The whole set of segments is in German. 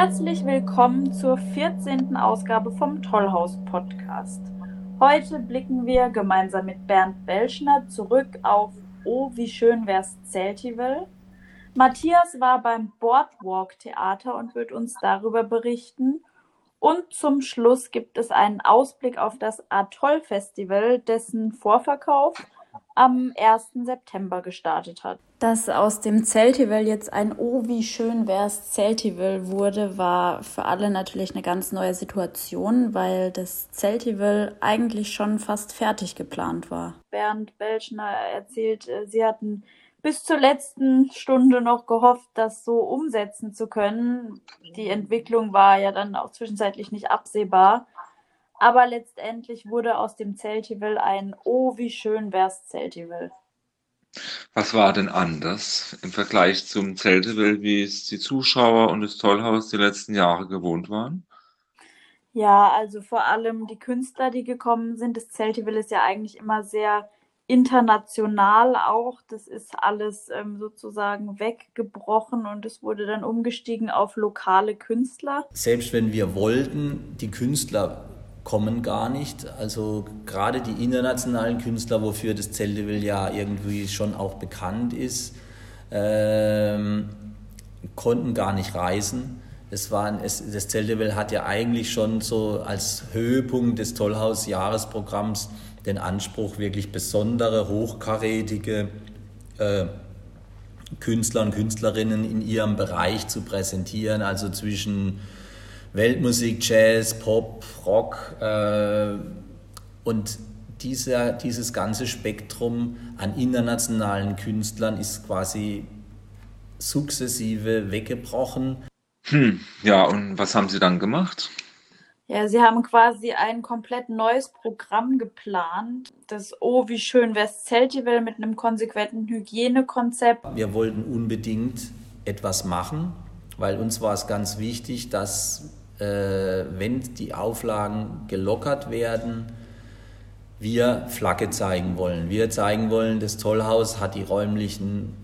Herzlich willkommen zur 14. Ausgabe vom Tollhaus Podcast. Heute blicken wir gemeinsam mit Bernd Belschner zurück auf Oh, wie schön wär's Zeltivel. Matthias war beim Boardwalk Theater und wird uns darüber berichten. Und zum Schluss gibt es einen Ausblick auf das Atoll Festival, dessen Vorverkauf am 1. September gestartet hat. Dass aus dem Zeltivel jetzt ein Oh, wie schön wär's Zeltivel wurde, war für alle natürlich eine ganz neue Situation, weil das Zeltivel eigentlich schon fast fertig geplant war. Bernd Belschner erzählt, äh, sie hatten bis zur letzten Stunde noch gehofft, das so umsetzen zu können. Die Entwicklung war ja dann auch zwischenzeitlich nicht absehbar. Aber letztendlich wurde aus dem Zeltivel ein Oh, wie schön wär's Zeltivel. Was war denn anders im Vergleich zum Zeltivel, wie es die Zuschauer und das Tollhaus die letzten Jahre gewohnt waren? Ja, also vor allem die Künstler, die gekommen sind. Das Zeltivel ist ja eigentlich immer sehr international auch. Das ist alles ähm, sozusagen weggebrochen und es wurde dann umgestiegen auf lokale Künstler. Selbst wenn wir wollten, die Künstler kommen gar nicht. Also gerade die internationalen Künstler, wofür das Zelteville ja irgendwie schon auch bekannt ist, ähm, konnten gar nicht reisen. Es war, es, das Zelteville hat ja eigentlich schon so als Höhepunkt des Tollhaus-Jahresprogramms den Anspruch, wirklich besondere, hochkarätige äh, Künstler und Künstlerinnen in ihrem Bereich zu präsentieren, also zwischen Weltmusik, Jazz, Pop, Rock äh, und dieser, dieses ganze Spektrum an internationalen Künstlern ist quasi sukzessive weggebrochen. Hm, ja, und was haben Sie dann gemacht? Ja, sie haben quasi ein komplett neues Programm geplant. Das Oh, wie schön West Zeltivel mit einem konsequenten Hygienekonzept. Wir wollten unbedingt etwas machen, weil uns war es ganz wichtig, dass wenn die Auflagen gelockert werden, wir Flagge zeigen wollen. Wir zeigen wollen, das Tollhaus hat die räumlichen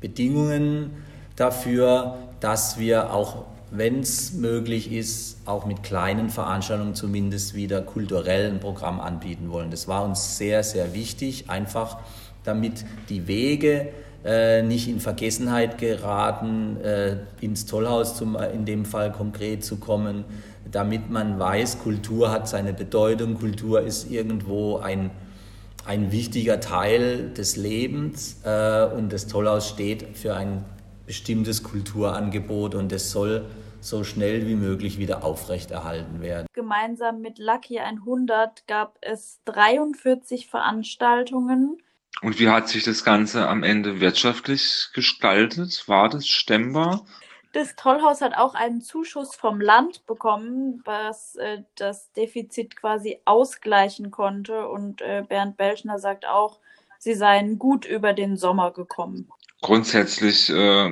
Bedingungen dafür, dass wir auch, wenn es möglich ist, auch mit kleinen Veranstaltungen zumindest wieder kulturell ein Programm anbieten wollen. Das war uns sehr, sehr wichtig, einfach damit die Wege äh, nicht in Vergessenheit geraten, äh, ins Tollhaus zum, äh, in dem Fall konkret zu kommen, damit man weiß, Kultur hat seine Bedeutung, Kultur ist irgendwo ein, ein wichtiger Teil des Lebens äh, und das Tollhaus steht für ein bestimmtes Kulturangebot und es soll so schnell wie möglich wieder aufrechterhalten werden. Gemeinsam mit Lucky 100 gab es 43 Veranstaltungen und wie hat sich das Ganze am Ende wirtschaftlich gestaltet? War das stemmbar? Das Tollhaus hat auch einen Zuschuss vom Land bekommen, was äh, das Defizit quasi ausgleichen konnte. Und äh, Bernd Belschner sagt auch, sie seien gut über den Sommer gekommen. Grundsätzlich, äh,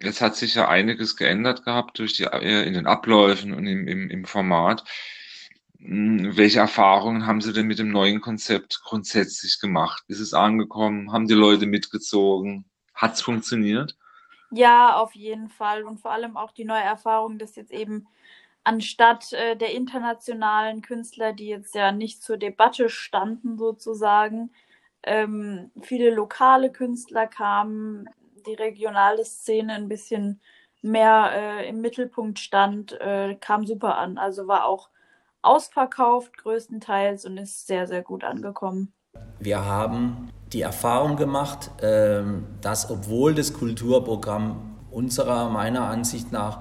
es hat sich ja einiges geändert gehabt durch die, äh, in den Abläufen und im, im, im Format. Hm, welche Erfahrungen haben Sie denn mit dem neuen Konzept grundsätzlich gemacht? Ist es angekommen? Haben die Leute mitgezogen? Hat es funktioniert? Ja, auf jeden Fall. Und vor allem auch die neue Erfahrung, dass jetzt eben anstatt äh, der internationalen Künstler, die jetzt ja nicht zur Debatte standen sozusagen, ähm, viele lokale Künstler kamen, die regionale Szene ein bisschen mehr äh, im Mittelpunkt stand, äh, kam super an. Also war auch ausverkauft größtenteils und ist sehr, sehr gut angekommen. Wir haben die Erfahrung gemacht, ähm, dass obwohl das Kulturprogramm unserer, meiner Ansicht nach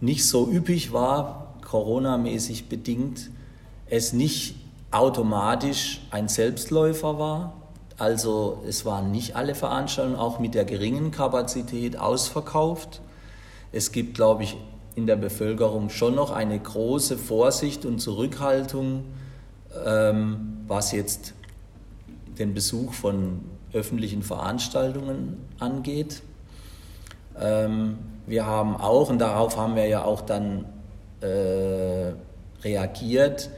nicht so üppig war, Corona-mäßig bedingt, es nicht automatisch ein Selbstläufer war. Also es waren nicht alle Veranstaltungen auch mit der geringen Kapazität ausverkauft. Es gibt, glaube ich, in der Bevölkerung schon noch eine große Vorsicht und Zurückhaltung, ähm, was jetzt den Besuch von öffentlichen Veranstaltungen angeht. Ähm, wir haben auch, und darauf haben wir ja auch dann äh, reagiert,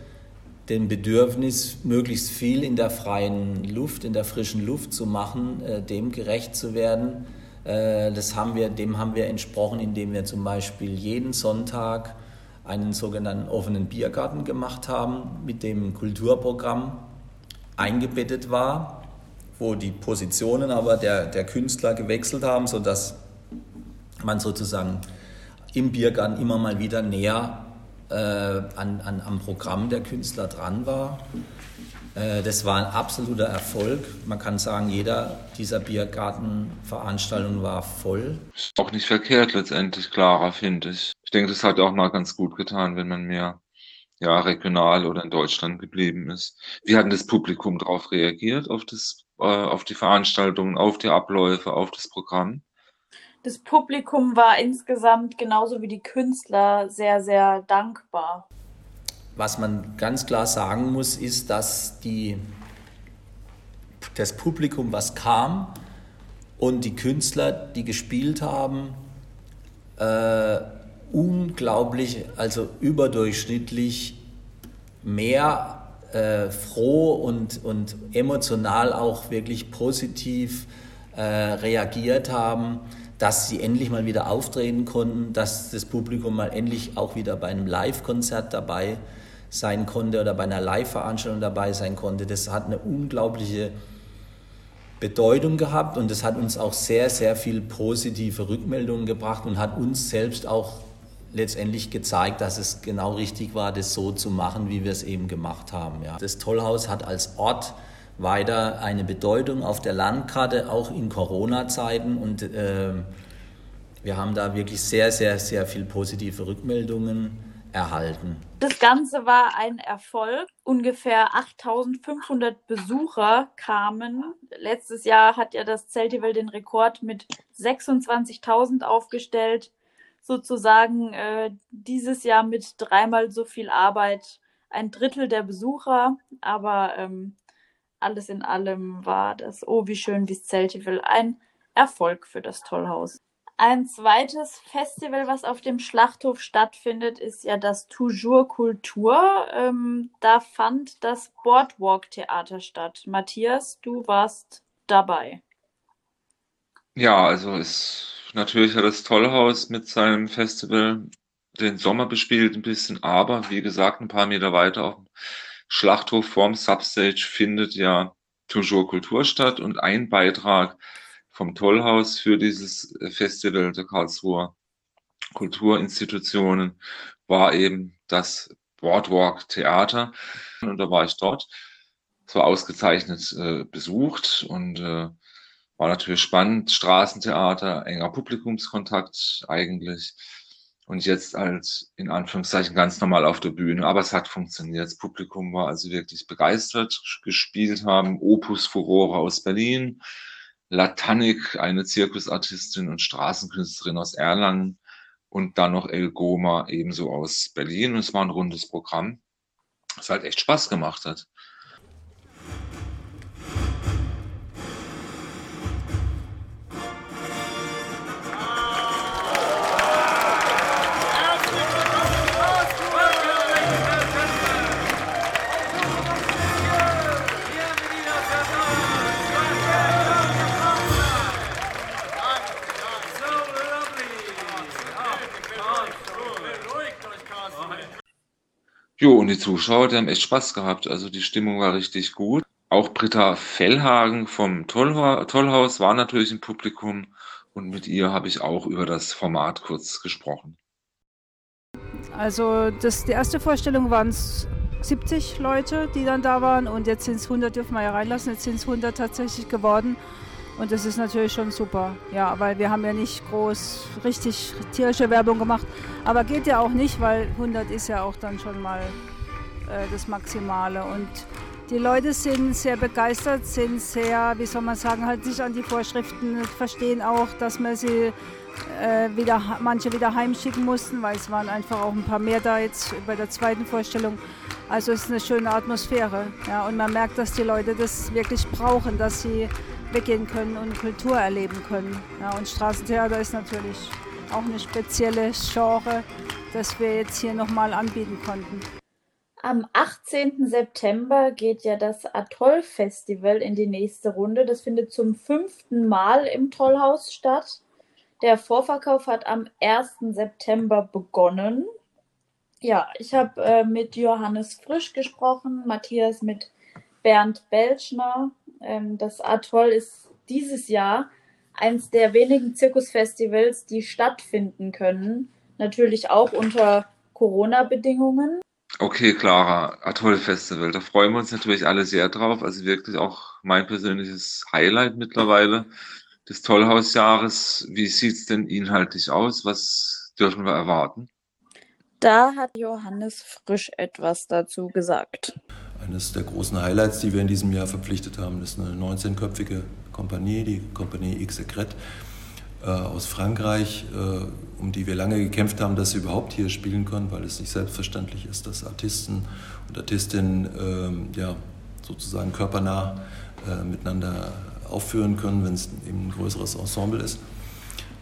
dem Bedürfnis, möglichst viel in der freien Luft, in der frischen Luft zu machen, äh, dem gerecht zu werden, das haben wir, dem haben wir entsprochen, indem wir zum Beispiel jeden Sonntag einen sogenannten offenen Biergarten gemacht haben, mit dem Kulturprogramm eingebettet war, wo die Positionen aber der, der Künstler gewechselt haben, sodass man sozusagen im Biergarten immer mal wieder näher äh, an, an, am Programm der Künstler dran war. Äh, das war ein absoluter Erfolg. Man kann sagen, jeder dieser Biergartenveranstaltungen war voll. Ist auch nicht verkehrt letztendlich, Clara, finde ich. Ich denke, das hat auch mal ganz gut getan, wenn man mehr ja, regional oder in Deutschland geblieben ist. Wie hat denn das Publikum darauf reagiert, auf, das, äh, auf die Veranstaltungen, auf die Abläufe, auf das Programm? Das Publikum war insgesamt genauso wie die Künstler sehr, sehr dankbar. Was man ganz klar sagen muss, ist, dass die, das Publikum, was kam und die Künstler, die gespielt haben, äh, unglaublich, also überdurchschnittlich mehr äh, froh und, und emotional auch wirklich positiv äh, reagiert haben, dass sie endlich mal wieder auftreten konnten, dass das Publikum mal endlich auch wieder bei einem Live-Konzert dabei sein konnte oder bei einer Live-Veranstaltung dabei sein konnte. Das hat eine unglaubliche Bedeutung gehabt und das hat uns auch sehr, sehr viel positive Rückmeldungen gebracht und hat uns selbst auch letztendlich gezeigt, dass es genau richtig war, das so zu machen, wie wir es eben gemacht haben. Ja. Das Tollhaus hat als Ort weiter eine Bedeutung auf der Landkarte, auch in Corona-Zeiten. Und äh, wir haben da wirklich sehr, sehr, sehr viel positive Rückmeldungen erhalten. Das Ganze war ein Erfolg. Ungefähr 8500 Besucher kamen. Letztes Jahr hat ja das Zeltivel den Rekord mit 26.000 aufgestellt sozusagen äh, dieses Jahr mit dreimal so viel Arbeit ein Drittel der Besucher, aber ähm, alles in allem war das Oh, wie schön, wie Zeltival ein Erfolg für das Tollhaus. Ein zweites Festival, was auf dem Schlachthof stattfindet, ist ja das Toujours Kultur. Ähm, da fand das Boardwalk Theater statt. Matthias, du warst dabei. Ja, also es natürlich hat das Tollhaus mit seinem Festival den Sommer bespielt ein bisschen, aber wie gesagt, ein paar Meter weiter auf dem Schlachthof vorm Substage findet ja Toujours Kultur statt und ein Beitrag vom Tollhaus für dieses Festival der Karlsruher Kulturinstitutionen war eben das Boardwalk Theater und da war ich dort. Es war ausgezeichnet äh, besucht und äh, war natürlich spannend, Straßentheater, enger Publikumskontakt eigentlich. Und jetzt als in Anführungszeichen ganz normal auf der Bühne. Aber es hat funktioniert. Das Publikum war also wirklich begeistert. Gespielt haben Opus Furore aus Berlin, Latanik, eine Zirkusartistin und Straßenkünstlerin aus Erlangen und dann noch El Goma ebenso aus Berlin. Und es war ein rundes Programm, das halt echt Spaß gemacht hat. Jo, und die Zuschauer, die haben echt Spaß gehabt. Also die Stimmung war richtig gut. Auch Britta Fellhagen vom Tollhaus war natürlich im Publikum und mit ihr habe ich auch über das Format kurz gesprochen. Also das, die erste Vorstellung waren es 70 Leute, die dann da waren und jetzt sind es 100, dürfen wir ja reinlassen, jetzt sind es 100 tatsächlich geworden. Und das ist natürlich schon super. Ja, weil wir haben ja nicht groß richtig tierische Werbung gemacht. Aber geht ja auch nicht, weil 100 ist ja auch dann schon mal äh, das Maximale. Und die Leute sind sehr begeistert, sind sehr, wie soll man sagen, halt sich an die Vorschriften, verstehen auch, dass man sie äh, wieder, manche wieder heimschicken mussten, weil es waren einfach auch ein paar mehr da jetzt bei der zweiten Vorstellung. Also es ist eine schöne Atmosphäre. Ja, und man merkt, dass die Leute das wirklich brauchen, dass sie weggehen können und Kultur erleben können. Ja, und Straßentheater ist natürlich auch eine spezielle Genre, das wir jetzt hier nochmal anbieten konnten. Am 18. September geht ja das Atoll-Festival in die nächste Runde. Das findet zum fünften Mal im Tollhaus statt. Der Vorverkauf hat am 1. September begonnen. Ja, ich habe äh, mit Johannes Frisch gesprochen, Matthias mit Bernd Belschner. Ähm, das Atoll ist dieses Jahr eins der wenigen Zirkusfestivals, die stattfinden können. Natürlich auch unter Corona-Bedingungen. Okay, Clara, Atoll-Festival, da freuen wir uns natürlich alle sehr drauf. Also wirklich auch mein persönliches Highlight mittlerweile des Tollhausjahres. Wie sieht es denn inhaltlich aus? Was dürfen wir erwarten? Da hat Johannes Frisch etwas dazu gesagt. Eines der großen Highlights, die wir in diesem Jahr verpflichtet haben, ist eine 19-köpfige Kompanie, die Kompanie X Secret äh, aus Frankreich, äh, um die wir lange gekämpft haben, dass sie überhaupt hier spielen können, weil es nicht selbstverständlich ist, dass Artisten und Artistinnen äh, ja, sozusagen körpernah äh, miteinander aufführen können, wenn es eben ein größeres Ensemble ist.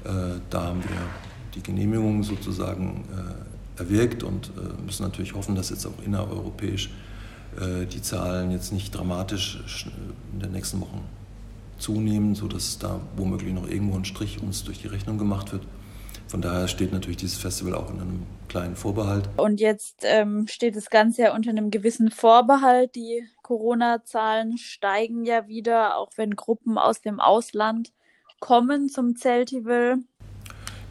Äh, da haben wir die Genehmigung sozusagen äh, erwirkt und müssen natürlich hoffen, dass jetzt auch innereuropäisch die Zahlen jetzt nicht dramatisch in den nächsten Wochen zunehmen, sodass da womöglich noch irgendwo ein Strich uns durch die Rechnung gemacht wird. Von daher steht natürlich dieses Festival auch in einem kleinen Vorbehalt. Und jetzt ähm, steht das Ganze ja unter einem gewissen Vorbehalt. Die Corona-Zahlen steigen ja wieder, auch wenn Gruppen aus dem Ausland kommen zum Zeltival.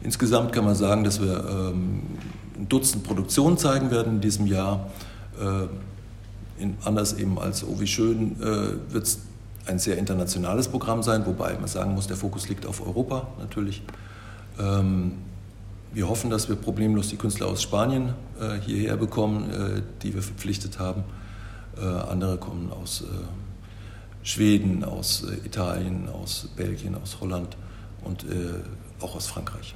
Insgesamt kann man sagen, dass wir ähm, ein Dutzend Produktionen zeigen werden in diesem Jahr. Äh, in, anders eben als Oh wie schön äh, wird es ein sehr internationales Programm sein, wobei man sagen muss, der Fokus liegt auf Europa natürlich. Ähm, wir hoffen, dass wir problemlos die Künstler aus Spanien äh, hierher bekommen, äh, die wir verpflichtet haben. Äh, andere kommen aus Schweden, aus Italien, aus Belgien, aus Holland und auch aus Frankreich.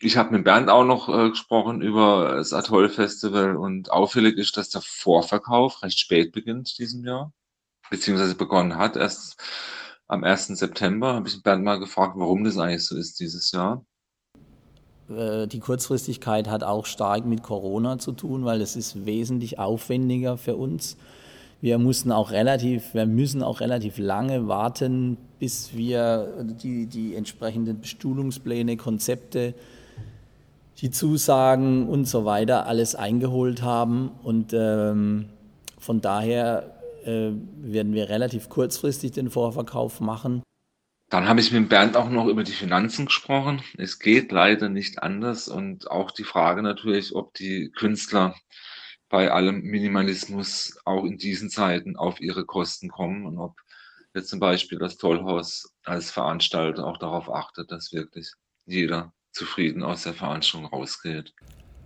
Ich habe mit Bernd auch noch äh, gesprochen über das Atoll Festival und auffällig ist, dass der Vorverkauf recht spät beginnt diesem Jahr beziehungsweise begonnen hat. Erst am 1. September habe ich Bernd mal gefragt, warum das eigentlich so ist dieses Jahr. Äh, die Kurzfristigkeit hat auch stark mit Corona zu tun, weil es ist wesentlich aufwendiger für uns. Wir mussten auch relativ, wir müssen auch relativ lange warten, bis wir die, die entsprechenden Bestuhlungspläne, Konzepte, die Zusagen und so weiter alles eingeholt haben. Und ähm, von daher äh, werden wir relativ kurzfristig den Vorverkauf machen. Dann habe ich mit Bernd auch noch über die Finanzen gesprochen. Es geht leider nicht anders und auch die Frage natürlich, ob die Künstler bei allem Minimalismus auch in diesen Zeiten auf ihre Kosten kommen und ob jetzt zum Beispiel das Tollhaus als Veranstalter auch darauf achtet, dass wirklich jeder zufrieden aus der Veranstaltung rausgeht.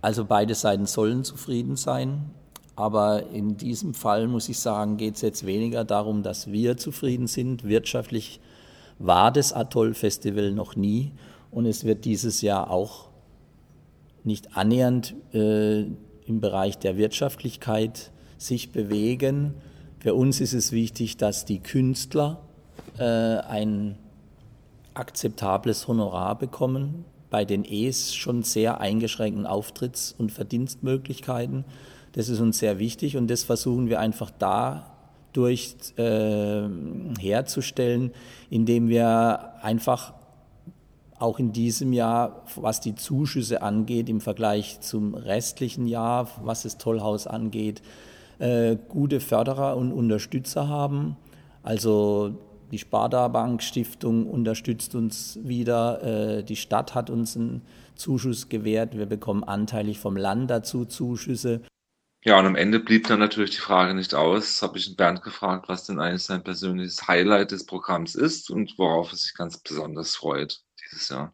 Also beide Seiten sollen zufrieden sein. Aber in diesem Fall muss ich sagen, geht es jetzt weniger darum, dass wir zufrieden sind. Wirtschaftlich war das Atoll-Festival noch nie und es wird dieses Jahr auch nicht annähernd äh, im Bereich der Wirtschaftlichkeit sich bewegen. Für uns ist es wichtig, dass die Künstler äh, ein akzeptables Honorar bekommen, bei den E's schon sehr eingeschränkten Auftritts- und Verdienstmöglichkeiten. Das ist uns sehr wichtig und das versuchen wir einfach dadurch äh, herzustellen, indem wir einfach auch in diesem Jahr, was die Zuschüsse angeht, im Vergleich zum restlichen Jahr, was das Tollhaus angeht, äh, gute Förderer und Unterstützer haben. Also die Sparda Bank Stiftung unterstützt uns wieder. Äh, die Stadt hat uns einen Zuschuss gewährt. Wir bekommen anteilig vom Land dazu Zuschüsse. Ja, und am Ende blieb dann natürlich die Frage nicht aus. Habe ich Bernd gefragt, was denn eigentlich sein persönliches Highlight des Programms ist und worauf er sich ganz besonders freut dieses Jahr.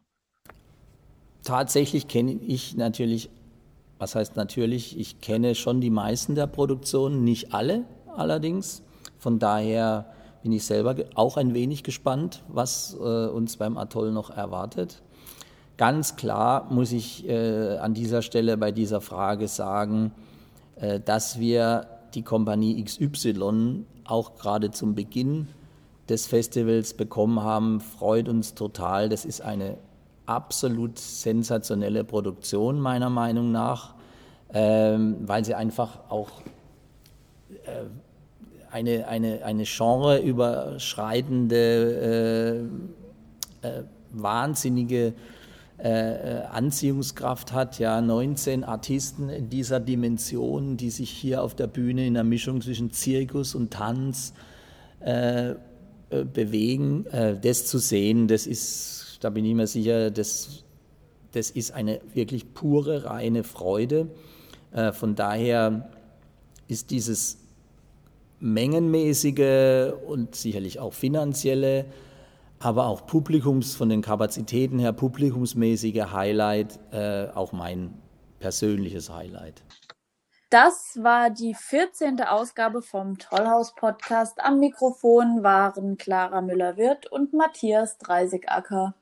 Tatsächlich kenne ich natürlich, was heißt natürlich, ich kenne schon die meisten der Produktionen, nicht alle allerdings. Von daher bin ich selber auch ein wenig gespannt, was äh, uns beim Atoll noch erwartet. Ganz klar muss ich äh, an dieser Stelle bei dieser Frage sagen, äh, dass wir die Kompanie XY auch gerade zum Beginn des Festivals bekommen haben, freut uns total. Das ist eine absolut sensationelle Produktion meiner Meinung nach. ähm, weil sie einfach auch eine, eine, eine genreüberschreitende, äh, äh, wahnsinnige äh, Anziehungskraft hat. Ja, 19 Artisten in dieser Dimension, die sich hier auf der Bühne in der Mischung zwischen Zirkus und Tanz äh, äh bewegen. Äh, das zu sehen, das ist, da bin ich mir sicher, das, das ist eine wirklich pure, reine Freude. Äh, von daher ist dieses mengenmäßige und sicherlich auch finanzielle aber auch Publikums, von den Kapazitäten her publikumsmäßige Highlight, äh, auch mein persönliches Highlight. Das war die 14. Ausgabe vom Tollhaus Podcast. Am Mikrofon waren Clara Müller-Wirth und Matthias Dreisigacker.